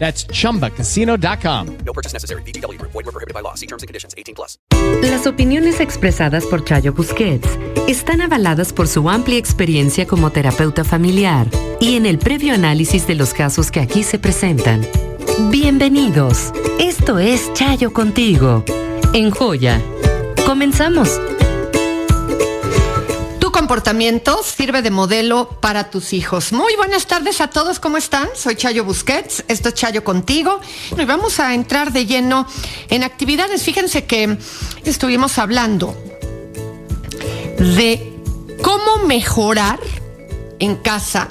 That's chumbacasino.com. No purchase necessary. VGW Group. Void were prohibited by law. See terms and conditions. 18 plus. Las opiniones expresadas por Chayo Busquets están avaladas por su amplia experiencia como terapeuta familiar y en el previo análisis de los casos que aquí se presentan. Bienvenidos. Esto es Chayo contigo. En Joya. Comenzamos. Comportamiento sirve de modelo para tus hijos. Muy buenas tardes a todos, ¿cómo están? Soy Chayo Busquets, esto es Chayo contigo. Y vamos a entrar de lleno en actividades. Fíjense que estuvimos hablando de cómo mejorar en casa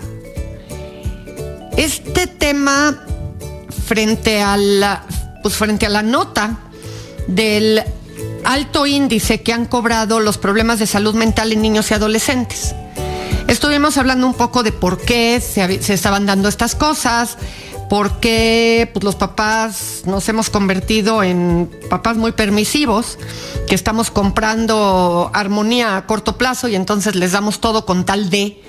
este tema frente a la, pues frente a la nota del alto índice que han cobrado los problemas de salud mental en niños y adolescentes. Estuvimos hablando un poco de por qué se, se estaban dando estas cosas, por qué pues, los papás nos hemos convertido en papás muy permisivos, que estamos comprando armonía a corto plazo y entonces les damos todo con tal de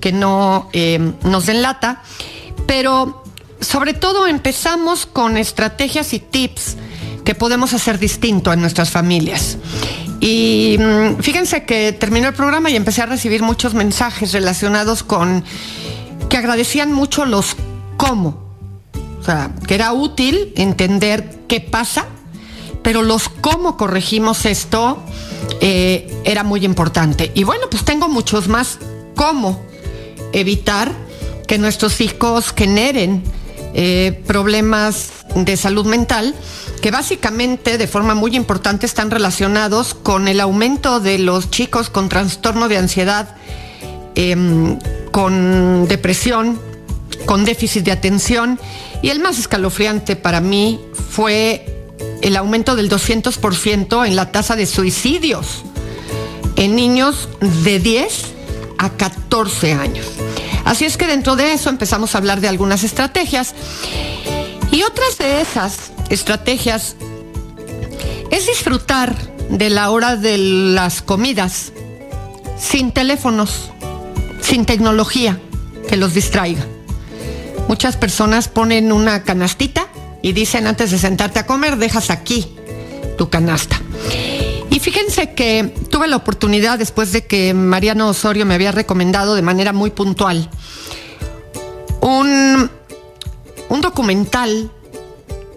que no eh, nos den lata. Pero sobre todo empezamos con estrategias y tips que podemos hacer distinto en nuestras familias. Y mm, fíjense que terminó el programa y empecé a recibir muchos mensajes relacionados con que agradecían mucho los cómo. O sea, que era útil entender qué pasa, pero los cómo corregimos esto eh, era muy importante. Y bueno, pues tengo muchos más cómo evitar que nuestros hijos generen eh, problemas de salud mental que básicamente de forma muy importante están relacionados con el aumento de los chicos con trastorno de ansiedad, eh, con depresión, con déficit de atención y el más escalofriante para mí fue el aumento del 200% en la tasa de suicidios en niños de 10 a 14 años. Así es que dentro de eso empezamos a hablar de algunas estrategias y otras de esas estrategias es disfrutar de la hora de las comidas sin teléfonos, sin tecnología que los distraiga. Muchas personas ponen una canastita y dicen antes de sentarte a comer, dejas aquí tu canasta. Y fíjense que tuve la oportunidad después de que Mariano Osorio me había recomendado de manera muy puntual un, un documental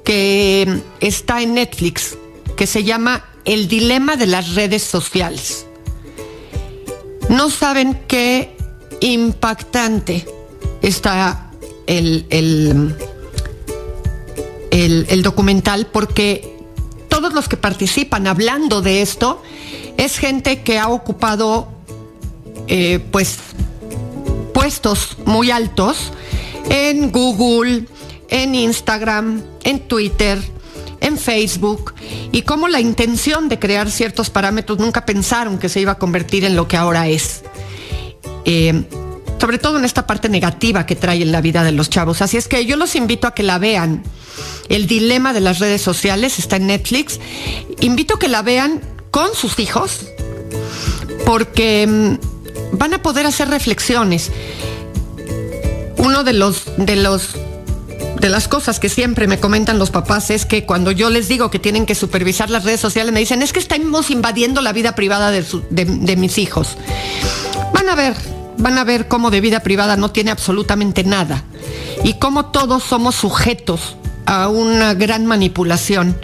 que está en Netflix que se llama El dilema de las redes sociales. No saben qué impactante está el, el, el, el documental porque todos los que participan hablando de esto es gente que ha ocupado eh, pues puestos muy altos en Google, en Instagram, en Twitter, en Facebook, y cómo la intención de crear ciertos parámetros nunca pensaron que se iba a convertir en lo que ahora es. Eh, sobre todo en esta parte negativa que trae en la vida de los chavos. Así es que yo los invito a que la vean. El dilema de las redes sociales está en Netflix. Invito a que la vean con sus hijos, porque mm, van a poder hacer reflexiones. Uno de los, de los de las cosas que siempre me comentan los papás es que cuando yo les digo que tienen que supervisar las redes sociales, me dicen, es que estamos invadiendo la vida privada de, de mis hijos. Van a ver, van a ver cómo de vida privada no tiene absolutamente nada y cómo todos somos sujetos a una gran manipulación,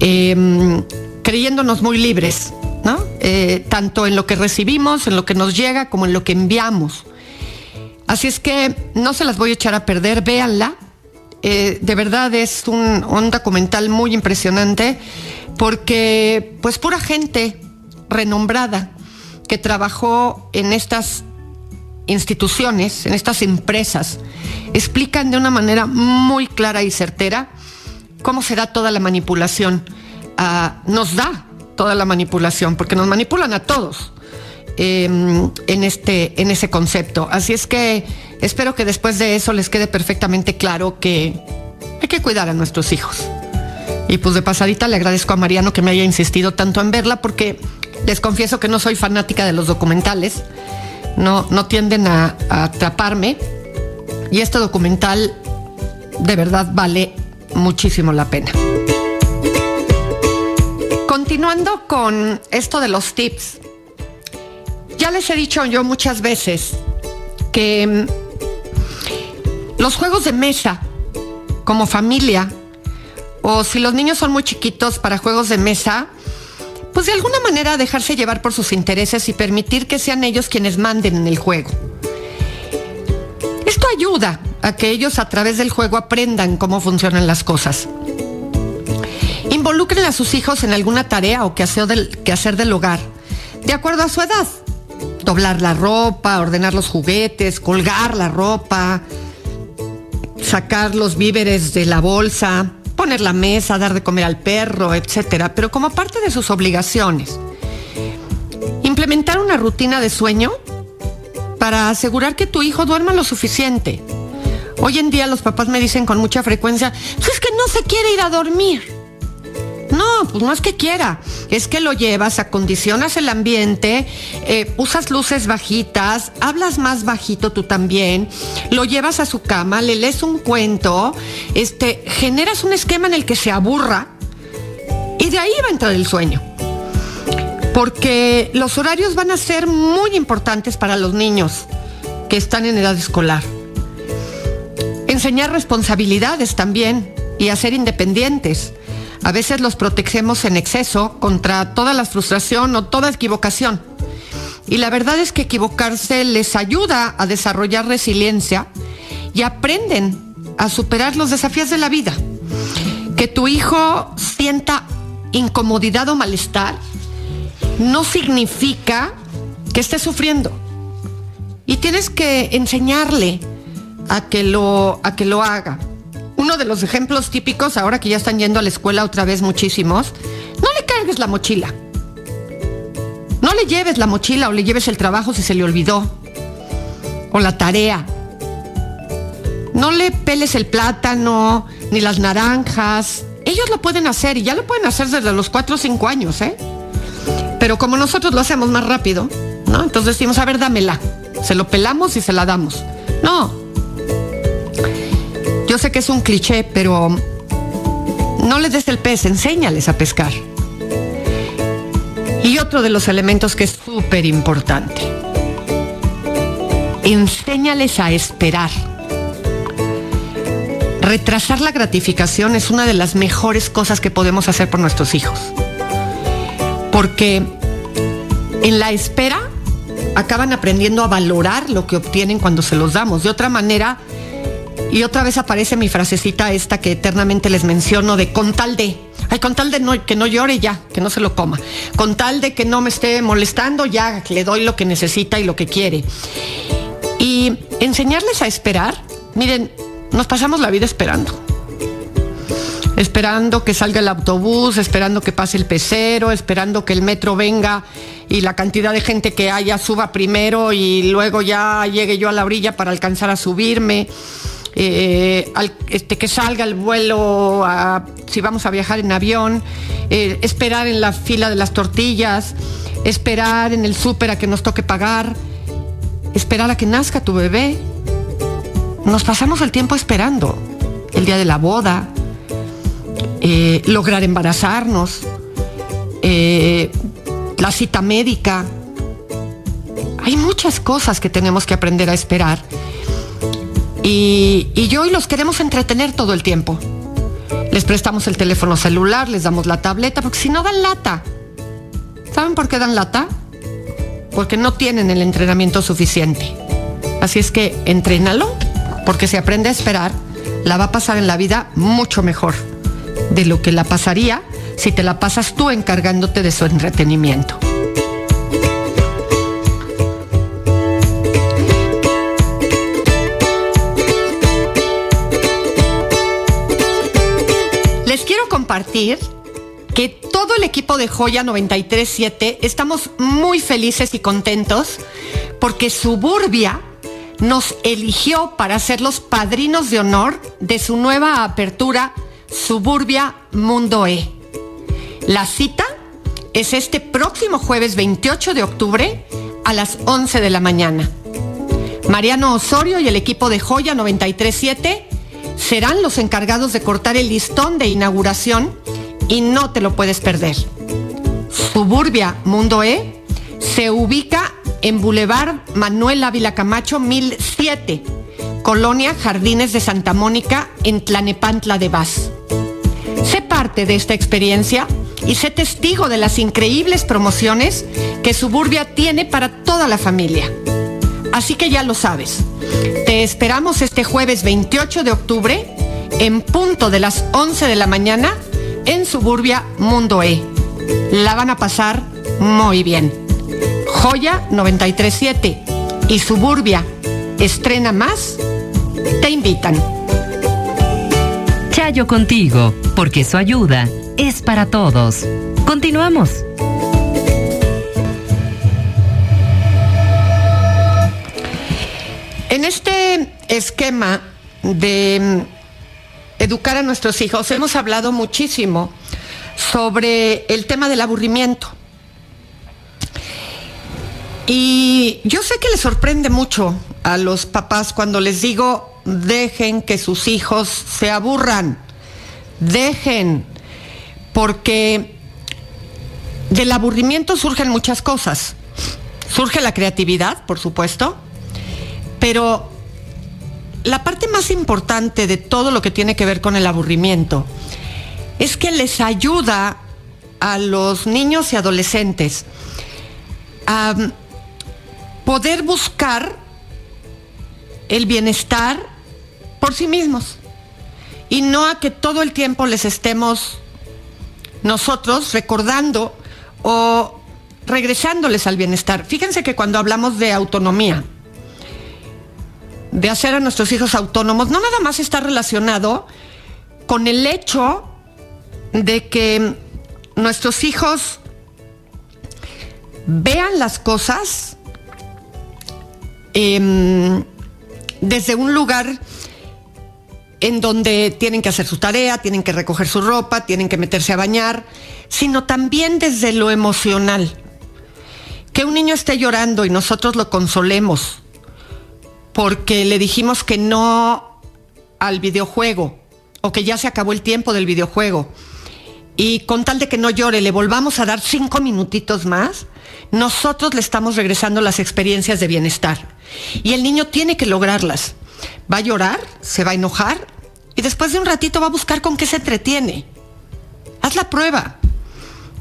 em, creyéndonos muy libres, ¿no? Eh, tanto en lo que recibimos, en lo que nos llega, como en lo que enviamos. Así es que no se las voy a echar a perder, véanla. Eh, de verdad es un, un documental muy impresionante porque pues pura gente renombrada que trabajó en estas instituciones, en estas empresas, explican de una manera muy clara y certera cómo se da toda la manipulación. Ah, nos da toda la manipulación, porque nos manipulan a todos em, en, este, en ese concepto. Así es que espero que después de eso les quede perfectamente claro que hay que cuidar a nuestros hijos. Y pues de pasadita le agradezco a Mariano que me haya insistido tanto en verla porque les confieso que no soy fanática de los documentales no, no tienden a, atraparme. Y este documental de verdad vale muchísimo la pena. Continuando con esto de los tips, ya les he dicho yo muchas veces que mm, los juegos de mesa como familia o si los niños son muy chiquitos para juegos de mesa, pues de alguna manera dejarse llevar por sus intereses y permitir que sean ellos quienes manden en el juego. Esto ayuda a que ellos a través del juego aprendan cómo funcionan las cosas. Involucren a sus hijos en alguna tarea o quehacer del, hacer del hogar, de acuerdo a su edad. Doblar la ropa, ordenar los juguetes, colgar la ropa, sacar los víveres de la bolsa, poner la mesa, dar de comer al perro, etcétera, pero como parte de sus obligaciones. Implementar una rutina de sueño para asegurar que tu hijo duerma lo suficiente. Hoy en día los papás me dicen con mucha frecuencia, es que no se quiere ir a dormir. No, pues no es que quiera, es que lo llevas, acondicionas el ambiente, eh, usas luces bajitas, hablas más bajito tú también, lo llevas a su cama, le lees un cuento, este, generas un esquema en el que se aburra y de ahí va a entrar el sueño. Porque los horarios van a ser muy importantes para los niños que están en edad escolar. Enseñar responsabilidades también y a ser independientes a veces los protegemos en exceso contra toda la frustración o toda equivocación. Y la verdad es que equivocarse les ayuda a desarrollar resiliencia y aprenden a superar los desafíos de la vida. Que tu hijo sienta incomodidad o malestar no significa que esté sufriendo. Y tienes que enseñarle a que lo, a que lo haga uno de los ejemplos típicos, ahora que ya están yendo a la escuela otra vez muchísimos, no le cargues la mochila. No le lleves la mochila o le lleves el trabajo si se le olvidó. O la tarea. No le peles el plátano ni las naranjas. Ellos lo pueden hacer y ya lo pueden hacer desde los 4 o 5 años, ¿eh? Pero como nosotros lo hacemos más rápido. Entonces decimos, a ver, dámela. Se lo pelamos y se la damos. No, sé que es un cliché, pero no les des el pez, enséñales a pescar. Y otro de los elementos que es súper importante, enséñales a esperar. Retrasar la gratificación es una de las mejores cosas que podemos hacer por nuestros hijos. Porque en la espera acaban aprendiendo a valorar lo que obtienen cuando se los damos. De otra manera, y otra vez aparece mi frasecita esta que eternamente les menciono de con tal de. Ay, con tal de que no llore ya, que no se lo coma. Con tal de que no me esté molestando, ya le doy lo que necesita y lo que quiere. Y enseñarles a esperar. Miren, nos pasamos la vida esperando. Esperando que salga el autobús, esperando que pase el pecero, esperando que el metro venga y la cantidad de gente que haya suba primero y luego ya llegue yo a la orilla para alcanzar a subirme eh, al- este, que salga el vuelo, si vamos a viajar en avión, eh, esperar en la fila de las tortillas, esperar en el súper a que nos toque pagar, esperar a que nazca tu bebé. Nos pasamos el tiempo esperando. El día de la boda, eh, lograr embarazarnos, la cita médica. Hay muchas cosas que tenemos que aprender a esperar. Y, y los queremos entretener todo el tiempo. Les prestamos el teléfono celular, les damos la tableta, porque si no dan lata. ¿Saben por qué dan lata? Porque no tienen el entrenamiento suficiente. Así es que entrénalo, porque si aprende a esperar, la va a pasar en la vida mucho mejor de lo que la pasaría si te la pasas tú encargándote de su entretenimiento. Compartir que todo el equipo de Joya 937 estamos muy felices y contentos porque Suburbia nos eligió para ser los padrinos de honor de su nueva apertura Suburbia Mundo E. La cita es este próximo jueves 28 de octubre a las 11 de la mañana. Mariano Osorio y el equipo de Joya 937 serán los encargados de cortar el listón de inauguración y no te lo puedes perder. Suburbia Mundo E se ubica en Boulevard Manuel Ávila Camacho 1007, Colonia Jardines de Santa Mónica en Tlanepantla de Vaz. Sé parte de esta experiencia y sé testigo de las increíbles promociones que Suburbia tiene para toda la familia. Así que ya lo sabes. Te esperamos este jueves 28 de octubre en punto de las 11 de la mañana en Suburbia Mundo E. La van a pasar muy bien. Joya 937 y Suburbia Estrena Más te invitan. Chayo contigo, porque su ayuda es para todos. Continuamos. Esquema de mm, educar a nuestros hijos hemos hablado muchísimo sobre el tema del aburrimiento. Y yo sé que les sorprende mucho a los papás cuando les digo, dejen que sus hijos se aburran, dejen, porque del aburrimiento surgen muchas cosas. Surge la creatividad, por supuesto, pero la parte más importante de todo lo que tiene que ver con el aburrimiento es que les ayuda a los niños y adolescentes a mm, poder buscar el bienestar por sí mismos y no a que todo el tiempo les estemos nosotros recordando o regresándoles al bienestar. Fíjense que cuando hablamos de autonomía, de hacer a nuestros hijos autónomos, no nada más está relacionado con el hecho de que nuestros hijos vean las cosas em, desde un lugar en donde tienen que hacer su tarea, tienen que recoger su ropa, tienen que meterse a bañar, sino también desde lo emocional. Que un niño esté llorando y nosotros lo consolemos porque le dijimos que no al videojuego o que ya se acabó el tiempo del videojuego y con tal de que no llore le volvamos a dar cinco minutitos más, nosotros le estamos regresando las experiencias de bienestar y el niño tiene que lograrlas. Va a llorar, se va a enojar y después de un ratito va a buscar con qué se entretiene. Haz la prueba.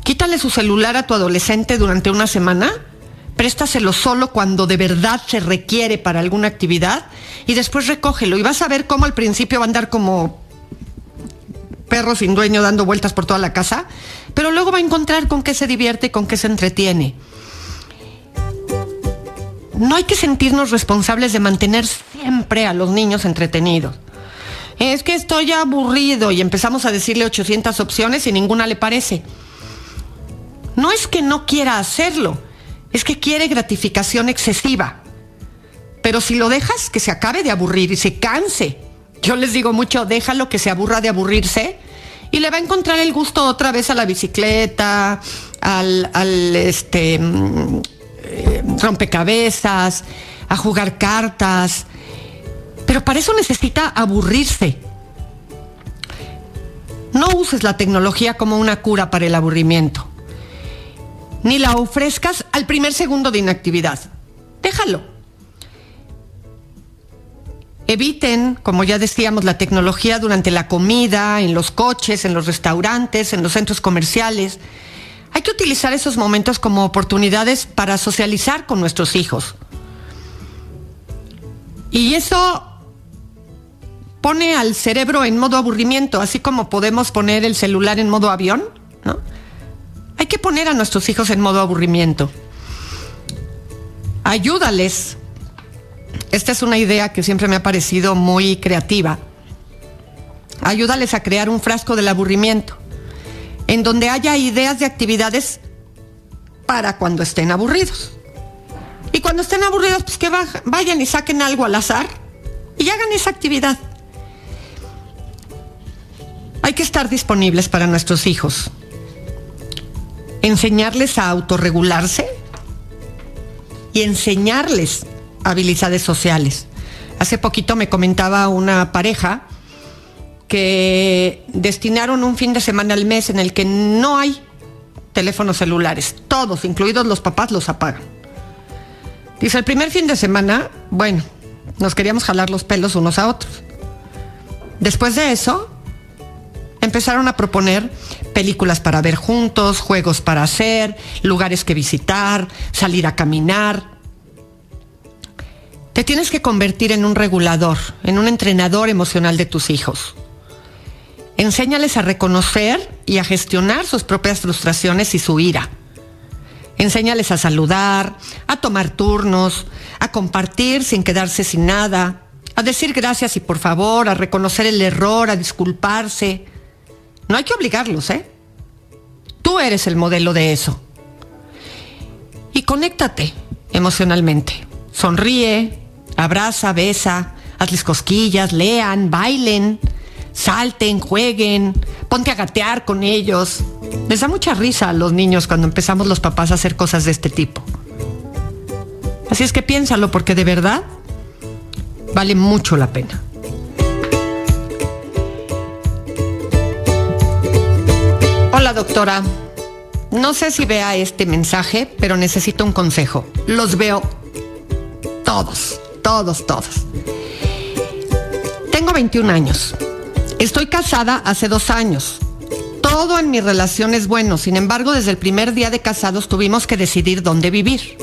Quítale su celular a tu adolescente durante una semana, préstaselo solo cuando de verdad se requiere para alguna actividad y después recógelo y vas a ver cómo al principio va a andar como perro sin dueño dando vueltas por toda la casa, pero luego va a encontrar con qué se divierte y con qué se entretiene. No hay que sentirnos responsables de mantener siempre a los niños entretenidos. Es que estoy aburrido y empezamos a decirle 800 opciones y ninguna le parece. No es que no quiera hacerlo, es que quiere gratificación excesiva. Pero si lo dejas, que se acabe de aburrir y se canse Yo les digo mucho, déjalo que se aburra de aburrirse y le va a encontrar el gusto otra vez a la bicicleta, al, este, mm, eh, rompecabezas, a jugar cartas. Pero para eso necesita aburrirse. No uses la tecnología como una cura para el aburrimiento. Ni la ofrezcas al primer segundo de inactividad. Déjalo. Eviten, como ya decíamos, la tecnología durante la comida, en los coches, en los restaurantes, en los centros comerciales. Hay que utilizar esos momentos como oportunidades para socializar con nuestros hijos. Y eso pone al cerebro en modo aburrimiento, así como podemos poner el celular en modo avión, ¿no? Hay que poner a nuestros hijos en modo aburrimiento. Ayúdales. Esta es una idea que siempre me ha parecido muy creativa. Ayúdales a crear un frasco del aburrimiento, en donde haya ideas de actividades para cuando estén aburridos. Y cuando estén aburridos, pues que vayan y saquen algo al azar y hagan esa actividad. Hay que estar disponibles para nuestros hijos. Enseñarles a autorregularse y enseñarles habilidades sociales. Hace poquito me comentaba una pareja que destinaron un fin de semana al mes en el que no hay teléfonos celulares. Todos, incluidos los papás, los apagan. Dice, el primer fin de semana, bueno, nos queríamos jalar los pelos unos a otros. Después de eso, empezaron a proponer películas para ver juntos, juegos para hacer, lugares que visitar, salir a caminar. Te tienes que convertir en un regulador, en un entrenador emocional de tus hijos. Enséñales a reconocer y a gestionar sus propias frustraciones y su ira. Enséñales a saludar, a tomar turnos, a compartir sin quedarse sin nada, a decir gracias y por favor, a reconocer el error, a disculparse, no hay que obligarlos, ¿eh? Tú eres el modelo de eso. Y conéctate emocionalmente. Sonríe, abraza, besa, hazles cosquillas, lean, bailen, salten, jueguen, ponte a gatear con ellos. Les da mucha risa a los niños cuando empezamos los papás a hacer cosas de este tipo. Así es que piénsalo porque de verdad vale mucho la pena. Doctora, no sé si vea este mensaje, pero necesito un consejo. Los veo todos, todos, todos. Tengo 21 años. Estoy casada hace dos años. Todo en mi relación es bueno, sin embargo, desde el primer día de casados tuvimos que decidir dónde vivir.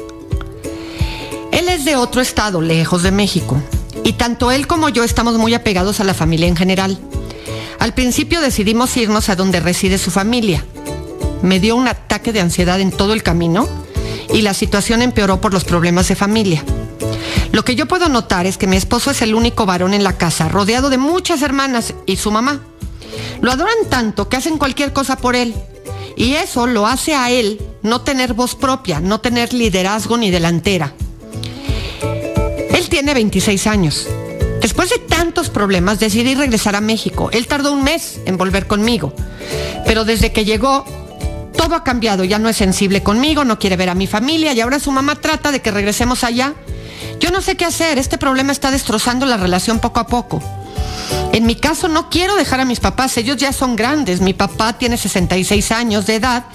Él es de otro estado, lejos de México, y tanto él como yo estamos muy apegados a la familia en general. Al principio decidimos irnos a donde reside su familia. Me dio un ataque de ansiedad en todo el camino y la situación empeoró por los problemas de familia. Lo que yo puedo notar es que mi esposo es el único varón en la casa, rodeado de muchas hermanas y su mamá. Lo adoran tanto que hacen cualquier cosa por él. Y eso lo hace a él no tener voz propia, no tener liderazgo ni delantera. Él tiene 26 años Después de tantos problemas decidí regresar a México. Él tardó un mes en volver conmigo. Pero desde que llegó, todo ha cambiado. Ya no es sensible conmigo, no quiere ver a mi familia y ahora su mamá trata de que regresemos allá. Yo no sé qué hacer. Este problema está destrozando la relación poco a poco. En mi caso no quiero dejar a mis papás, ellos ya son grandes. Mi papá tiene 66 años de edad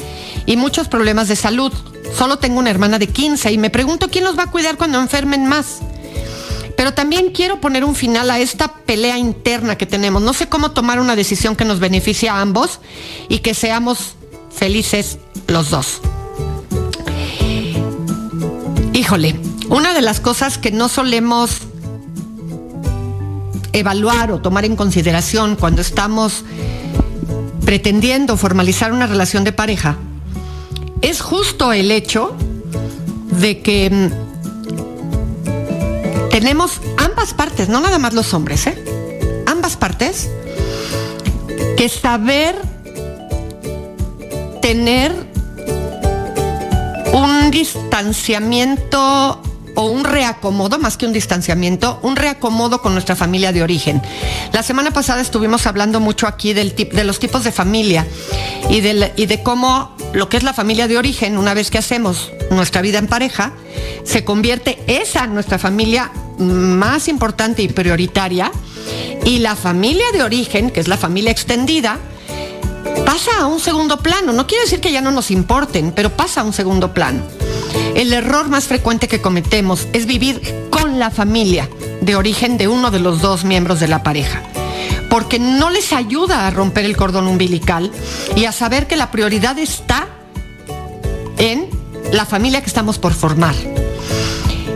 y muchos problemas de salud. Solo tengo una hermana de 15 y me pregunto quién los va a cuidar cuando enfermen más. Pero también quiero poner un final a esta pelea interna que tenemos. No sé cómo tomar una decisión que nos beneficie a ambos y que seamos felices los dos. Híjole, una de las cosas que no solemos evaluar o tomar en consideración cuando estamos pretendiendo formalizar una relación de pareja es justo el hecho de que mm, tenemos ambas partes, no nada más los hombres, ¿eh? Ambas partes, que saber tener un distanciamiento o un reacomodo, más que un distanciamiento, un reacomodo con nuestra familia de origen. La semana pasada estuvimos hablando mucho aquí del tip, de los tipos de familia y, del, y de cómo lo que es la familia de origen, una vez que hacemos nuestra vida en pareja, se convierte esa nuestra familia más importante y prioritaria y la familia de origen, que es la familia extendida, pasa a un segundo plano. No quiere decir que ya no nos importen, pero pasa a un segundo plano. El error más frecuente que cometemos es vivir con la familia de origen de uno de los dos miembros de la pareja, porque no les ayuda a romper el cordón umbilical y a saber que la prioridad está en la familia que estamos por formar.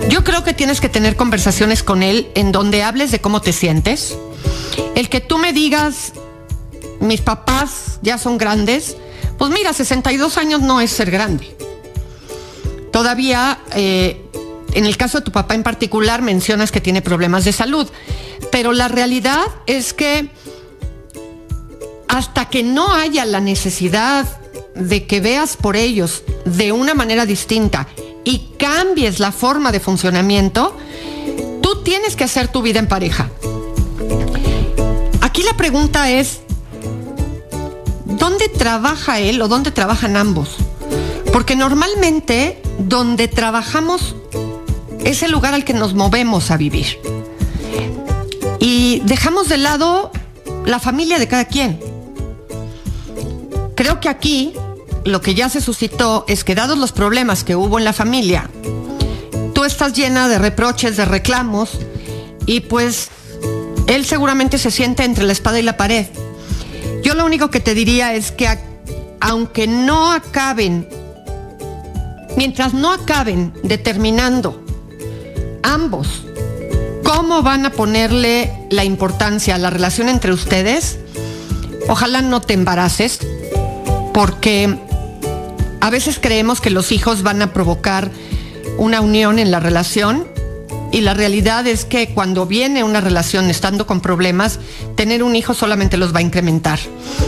Yo creo que tienes que tener conversaciones con él en donde hables de cómo te sientes. El que tú me digas, mis papás ya son grandes, pues mira, 62 años no es ser grande. Todavía, eh, en el caso de tu papá en particular, mencionas que tiene problemas de salud, pero la realidad es que hasta que no haya la necesidad de que veas por ellos de una manera distinta y cambies la forma de funcionamiento, tú tienes que hacer tu vida en pareja. Aquí la pregunta es, ¿dónde trabaja él o dónde trabajan ambos? Porque normalmente donde trabajamos es el lugar al que nos movemos a vivir. Y dejamos de lado la familia de cada quien. Creo que aquí lo que ya se suscitó es que dados los problemas que hubo en la familia, tú estás llena de reproches, de reclamos, y pues él seguramente se siente entre la espada y la pared. Yo lo único que te diría es que aunque no acaben, mientras no acaben determinando ambos cómo van a ponerle la importancia a la relación entre ustedes, ojalá no te embaraces, porque a veces creemos que los hijos van a provocar una unión en la relación y la realidad es que cuando viene una relación estando con problemas, tener un hijo solamente los va a incrementar.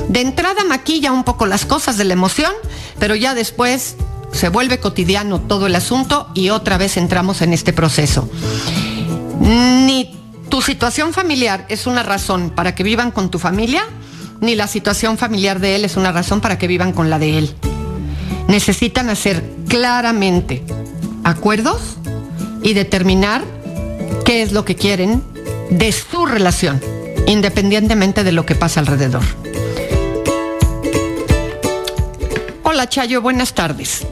De entrada maquilla un poco las cosas de la emoción, pero ya después se vuelve cotidiano todo el asunto y otra vez entramos en este proceso. Ni tu situación familiar es una razón para que vivan con tu familia, ni la situación familiar de él es una razón para que vivan con la de él necesitan hacer claramente acuerdos y determinar qué es lo que quieren de su relación, independientemente de lo que pasa alrededor. Hola Chayo, buenas tardes.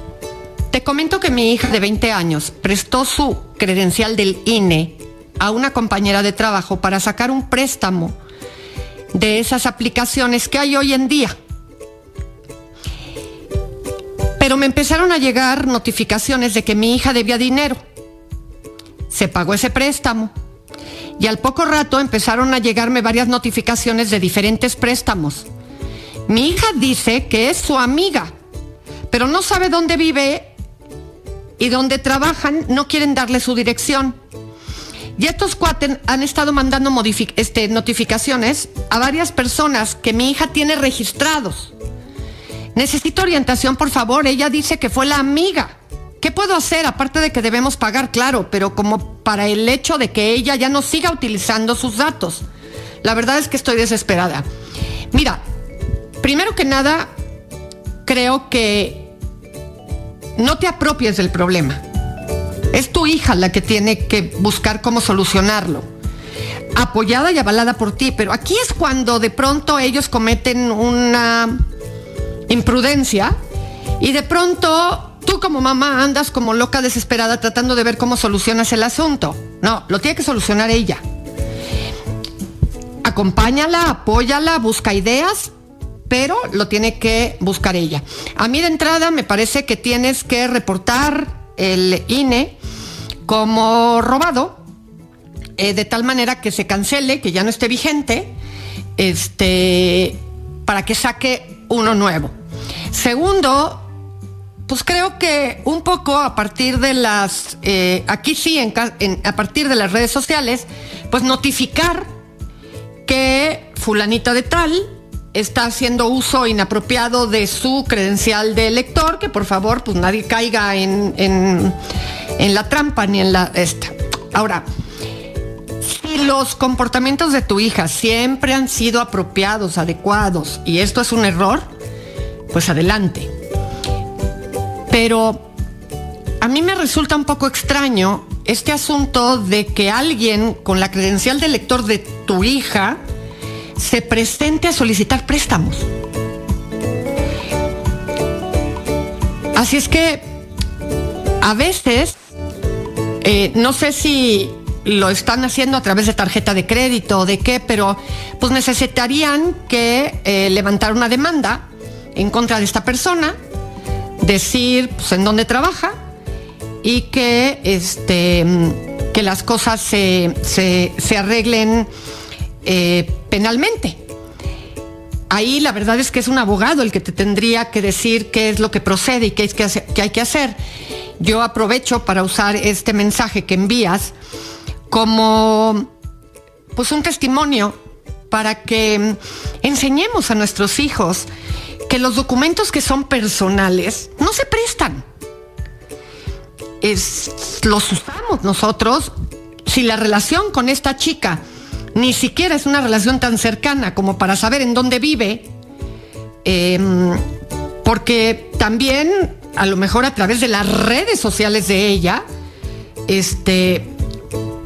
Te comento que mi hija de 20 años prestó su credencial del INE a una compañera de trabajo para sacar un préstamo de esas aplicaciones que hay hoy en día pero me empezaron a llegar notificaciones de que mi hija debía dinero. Se pagó ese préstamo. Y al poco rato empezaron a llegarme varias notificaciones de diferentes préstamos. Mi hija dice que es su amiga, pero no sabe dónde vive y dónde trabajan, no quieren darle su dirección. Y estos cuates han estado mandando este, notificaciones a varias personas que mi hija tiene registrados. Necesito orientación, por favor. Ella dice que fue la amiga. ¿Qué puedo hacer? Aparte de que debemos pagar, claro, pero como para el hecho de que ella ya no siga utilizando sus datos. La verdad es que estoy desesperada. Mira, primero que nada, creo que no te apropies del problema. Es tu hija la que tiene que buscar cómo solucionarlo. Apoyada y avalada por ti, pero aquí es cuando de pronto ellos cometen una imprudencia y de pronto tú como mamá andas como loca desesperada tratando de ver cómo solucionas el asunto. No, lo tiene que solucionar ella. Acompáñala, apóyala, busca ideas, pero lo tiene que buscar ella. A mí de entrada me parece que tienes que reportar el INE como robado, eh, de tal manera que se cancele, que ya no esté vigente, este, para que saque uno nuevo. Segundo, pues creo que un poco a partir de las, eh, aquí sí, a partir de las redes sociales, pues notificar que fulanita de tal está haciendo uso inapropiado de su credencial de elector, que por favor, pues nadie caiga en, en la trampa ni en la esta. Ahora, si los comportamientos de tu hija siempre han sido apropiados, adecuados, y esto es un error, pues adelante. Pero a mí me resulta un poco extraño este asunto de que alguien con la credencial de lector de tu hija se presente a solicitar préstamos. Así es que a veces, eh, no sé si lo están haciendo a través de tarjeta de crédito o de qué, pero pues necesitarían que eh, levantar una demanda en contra de esta persona, decir pues, en dónde trabaja y que, este, que las cosas se, se, arreglen eh, penalmente. Ahí la verdad es que es un abogado el que te tendría que decir qué es lo que procede y qué, es que, qué hay que hacer. Yo aprovecho para usar este mensaje que envías como pues un testimonio para que enseñemos a nuestros hijos que los documentos que son personales no se prestan los usamos nosotros si la relación con esta chica ni siquiera es una relación tan cercana como para saber en dónde vive, em, porque también a lo mejor a través de las redes sociales de ella, este,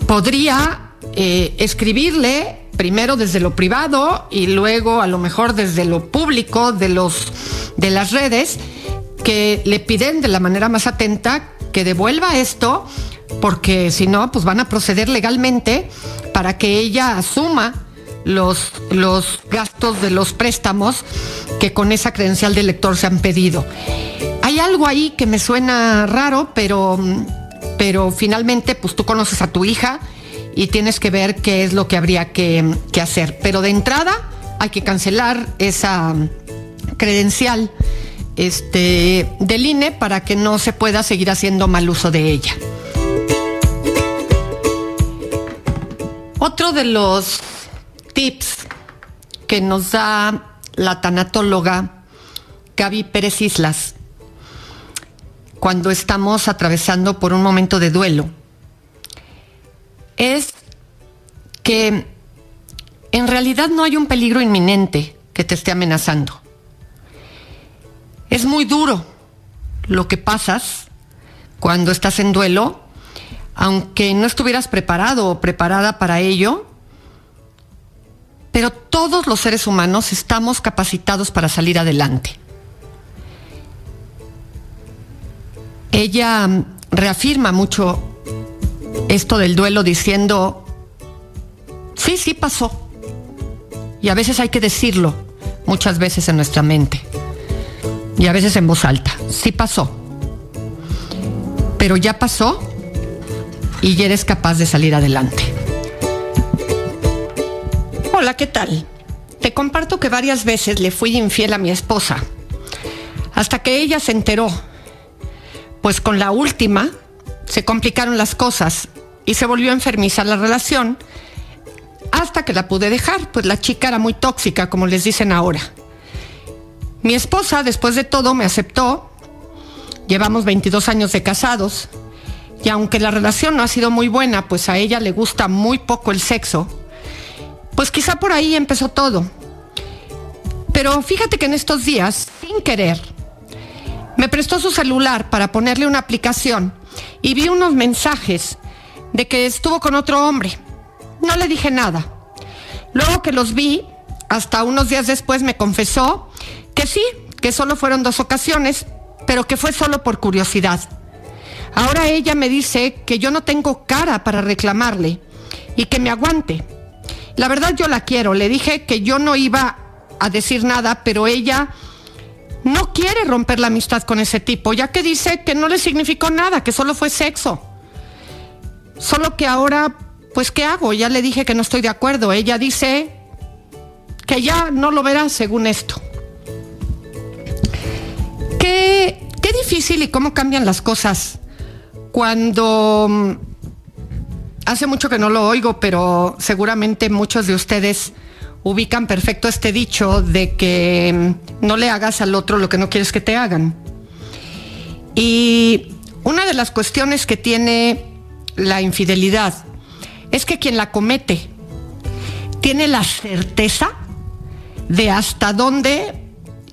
podría eh, escribirle primero desde lo privado y luego a lo mejor desde lo público de los de las redes que le piden de la manera más atenta que devuelva esto, porque si no, pues van a proceder legalmente para que ella asuma los, los gastos de los préstamos que con esa credencial de lector se han pedido. Hay algo ahí que me suena raro, pero, pero finalmente, pues tú conoces a tu hija y tienes que ver qué es lo que habría que, que hacer. Pero de entrada hay que cancelar esa credencial este, del INE para que no se pueda seguir haciendo mal uso de ella. Otro de los tips que nos da la tanatóloga Gaby Pérez Islas cuando estamos atravesando por un momento de duelo es que en realidad no hay un peligro inminente que te esté amenazando. Es muy duro lo que pasas cuando estás en duelo, aunque no estuvieras preparado o preparada para ello, pero todos los seres humanos estamos capacitados para salir adelante. Ella reafirma mucho esto del duelo diciendo, sí, sí pasó. Y a veces hay que decirlo, muchas veces en nuestra mente y a veces en voz alta. Sí pasó. Pero ya pasó y ya eres capaz de salir adelante. Hola, ¿qué tal? Te comparto que varias veces le fui infiel a mi esposa, hasta que ella se enteró. Pues con la última se complicaron las cosas y se volvió a enfermizar la relación hasta que la pude dejar, pues la chica era muy tóxica, como les dicen ahora. Mi esposa, después de todo, me aceptó. Llevamos 22 años de casados. Y aunque la relación no ha sido muy buena, pues a ella le gusta muy poco el sexo, pues quizá por ahí empezó todo. Pero fíjate que en estos días, sin querer, me prestó su celular para ponerle una aplicación y vi unos mensajes de que estuvo con otro hombre. No le dije nada. Luego que los vi, hasta unos días después me confesó que sí, que solo fueron dos ocasiones, pero que fue solo por curiosidad. Ahora ella me dice que yo no tengo cara para reclamarle y que me aguante. La verdad yo la quiero, le dije que yo no iba a decir nada, pero ella no quiere romper la amistad con ese tipo, ya que dice que no le significó nada, que solo fue sexo. Solo que ahora, pues, ¿qué hago? Ya le dije que no estoy de acuerdo. Ella dice que ya no lo verá según esto. Qué, difícil y cómo cambian las cosas cuando mm, hace mucho que no lo oigo, pero seguramente muchos de ustedes ubican perfecto este dicho de que mm, no le hagas al otro lo que no quieres que te hagan. Y una de las cuestiones que tiene la infidelidad es que quien la comete tiene la certeza de hasta dónde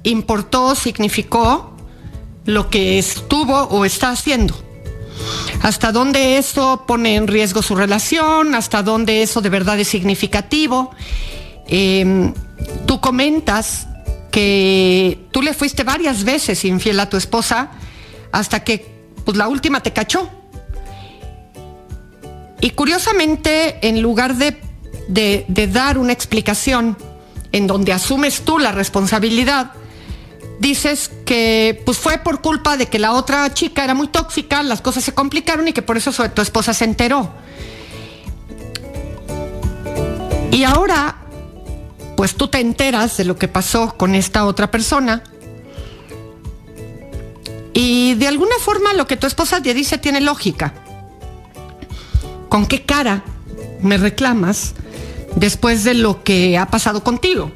importó, significó lo que estuvo o está haciendo. Hasta dónde eso pone en riesgo su relación, hasta dónde eso de verdad es significativo. Em, tú comentas que tú le fuiste varias veces infiel a tu esposa hasta que pues, la última te cachó. Y curiosamente, en lugar de, de dar una explicación en donde asumes tú la responsabilidad, dices que pues fue por culpa de que la otra chica era muy tóxica, las cosas se complicaron y que por eso tu esposa se enteró. Y ahora, pues tú te enteras de lo que pasó con esta otra persona. Y de alguna forma lo que tu esposa te dice tiene lógica. ¿Con qué cara me reclamas después de lo que ha pasado contigo?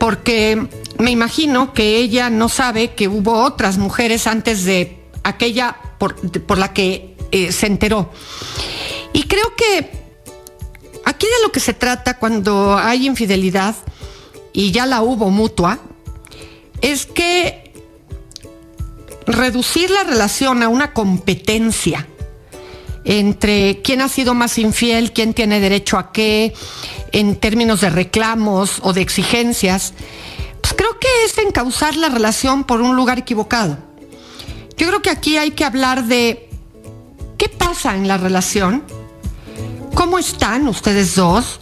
Porque me imagino que ella no sabe que hubo otras mujeres antes de aquella por, la que eh, se enteró. Y creo que aquí de lo que se trata cuando hay infidelidad, y ya la hubo mutua, es que reducir la relación a una competencia entre quién ha sido más infiel, quién tiene derecho a qué, en términos de reclamos o de exigencias, creo que es encauzar la relación por un lugar equivocado. Yo creo que aquí hay que hablar de qué pasa en la relación, cómo están ustedes dos,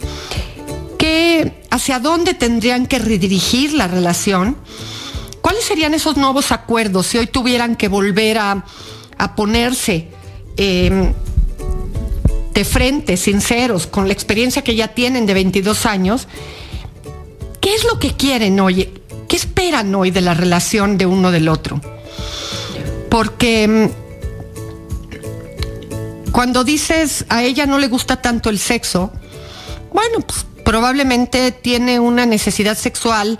qué, hacia dónde tendrían que redirigir la relación, cuáles serían esos nuevos acuerdos si hoy tuvieran que volver a, ponerse em, de frente, sinceros, con la experiencia que ya tienen de 22 años ¿Qué es lo que quieren hoy? ¿Qué esperan hoy de la relación de uno del otro? Porque mm, cuando dices a ella no le gusta tanto el sexo, bueno, pues probablemente tiene una necesidad sexual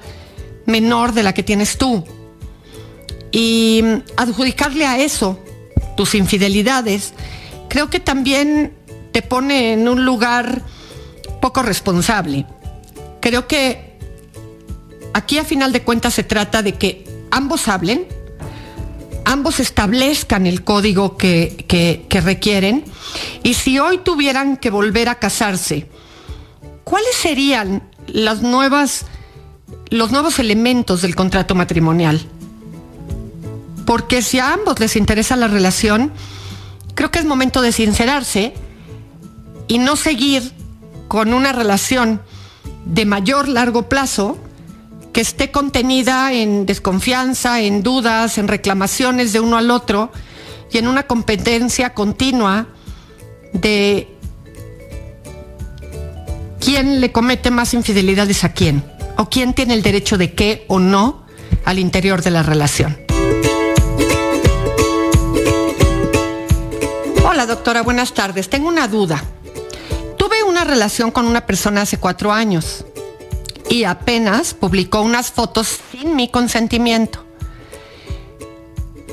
menor de la que tienes tú. Y mm, adjudicarle a eso tus infidelidades, creo que también te pone en un lugar poco responsable. Creo que aquí a final de cuentas se trata de que ambos hablen, ambos establezcan el código que, requieren y si hoy tuvieran que volver a casarse, ¿cuáles serían las nuevas, los nuevos elementos del contrato matrimonial? Porque si a ambos les interesa la relación, creo que es momento de sincerarse y no seguir con una relación de mayor largo plazo que esté contenida en desconfianza, en dudas, en reclamaciones de uno al otro y en una competencia continua de quién le comete más infidelidades a quién o quién tiene el derecho de qué o no al interior de la relación. Hola doctora, buenas tardes. Tengo una duda. Tuve una relación con una persona hace cuatro años y apenas publicó unas fotos sin mi consentimiento.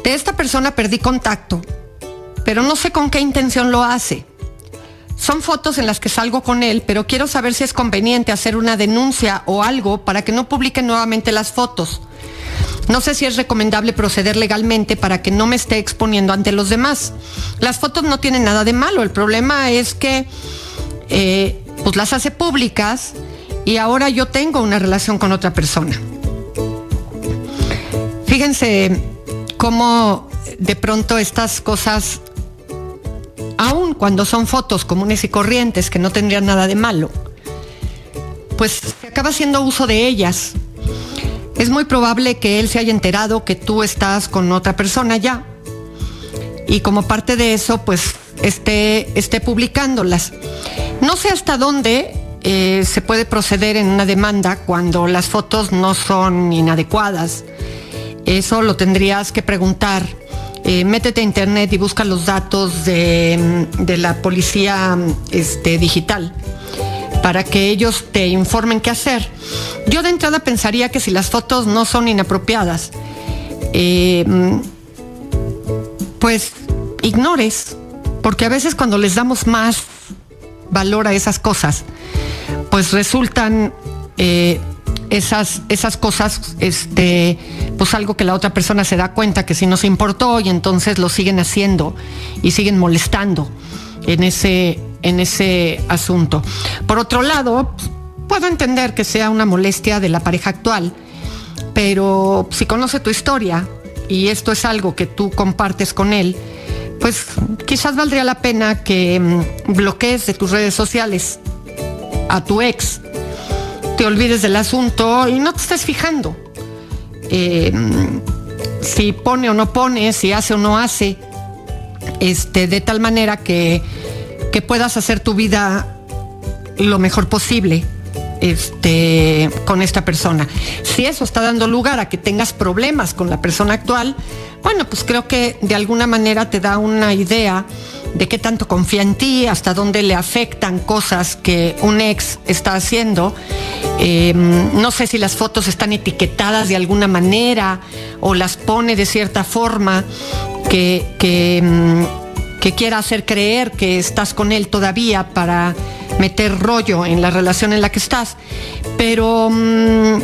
De esta persona perdí contacto, pero no sé con qué intención lo hace. Son fotos en las que salgo con él, pero quiero saber si es conveniente hacer una denuncia o algo para que no publique nuevamente las fotos. No sé si es recomendable proceder legalmente para que no me esté exponiendo ante los demás. Las fotos no tienen nada de malo, el problema es que eh, pues las hace públicas y ahora yo tengo una relación con otra persona. Fíjense cómo de pronto estas cosas, aun cuando son fotos comunes y corrientes que no tendrían nada de malo, pues se acaba haciendo uso de ellas. Es muy probable que él se haya enterado que tú estás con otra persona ya. Y como parte de eso, pues esté, esté publicándolas. No sé hasta dónde eh, se puede proceder en una demanda cuando las fotos no son inadecuadas. Eso lo tendrías que preguntar. Eh, métete a internet y busca los datos de, la policía este, digital para que ellos te informen qué hacer. Yo de entrada pensaría que si las fotos no son inapropiadas, eh, pues ignores, porque a veces cuando les damos más valor a esas cosas, pues resultan eh, esas, esas cosas, este, pues algo que la otra persona se da cuenta que si no se importó y entonces lo siguen haciendo y siguen molestando en ese, en ese asunto. Por otro lado, puedo entender que sea una molestia de la pareja actual, pero si conoce tu historia y esto es algo que tú compartes con él, pues quizás valdría la pena que mm, bloquees de tus redes sociales a tu ex, te olvides del asunto y no te estés fijando. Eh, si pone o no pone, si hace o no hace, este, de tal manera que, que puedas hacer tu vida lo mejor posible este, con esta persona. Si eso está dando lugar a que tengas problemas con la persona actual, bueno, pues creo que de alguna manera te da una idea de qué tanto confía en ti, hasta dónde le afectan cosas que un ex está haciendo. Em, no sé si las fotos están etiquetadas de alguna manera o las pone de cierta forma que, em, que quiera hacer creer que estás con él todavía para meter rollo en la relación en la que estás, pero mm,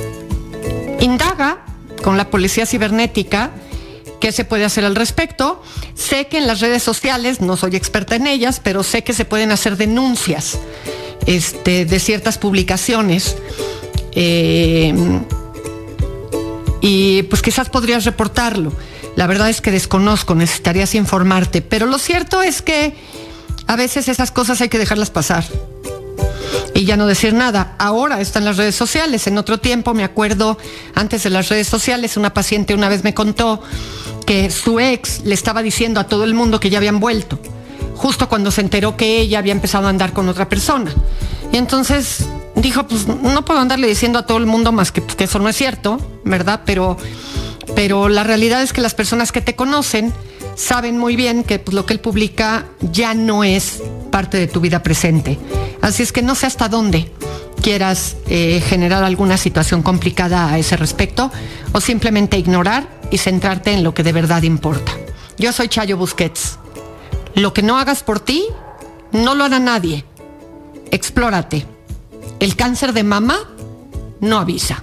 indaga con la policía cibernética qué se puede hacer al respecto. Sé que en las redes sociales, no soy experta en ellas, pero sé que se pueden hacer denuncias este, de ciertas publicaciones. Eh, y pues quizás podrías reportarlo. La verdad es que desconozco, necesitarías informarte, pero lo cierto es que a veces esas cosas hay que dejarlas pasar y ya no decir nada. Ahora están las redes sociales. En otro tiempo, me acuerdo, antes de las redes sociales, una paciente una vez me contó que su ex le estaba diciendo a todo el mundo que ya habían vuelto, justo cuando se enteró que ella había empezado a andar con otra persona. Y entonces dijo, pues no puedo andarle diciendo a todo el mundo más que, pues, que eso no es cierto, ¿verdad? Pero, pero la realidad es que las personas que te conocen saben muy bien que pues, lo que él publica ya no es parte de tu vida presente. Así es que no sé hasta dónde quieras eh, generar alguna situación complicada a ese respecto o simplemente ignorar y centrarte en lo que de verdad importa. Yo soy Chayo Busquets. Lo que no hagas por ti, no lo hará nadie. Explórate. El cáncer de mama no avisa.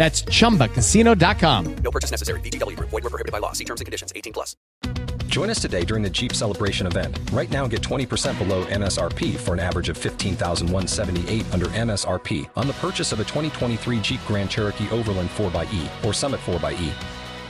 That's ChumbaCasino.com. No purchase necessary. VGW Group. Void were prohibited by law. See terms and conditions. 18 plus. Join us today during the Jeep Celebration event. Right now, get 20% below MSRP for an average of 15178 under MSRP on the purchase of a 2023 Jeep Grand Cherokee Overland 4xE or Summit 4xE.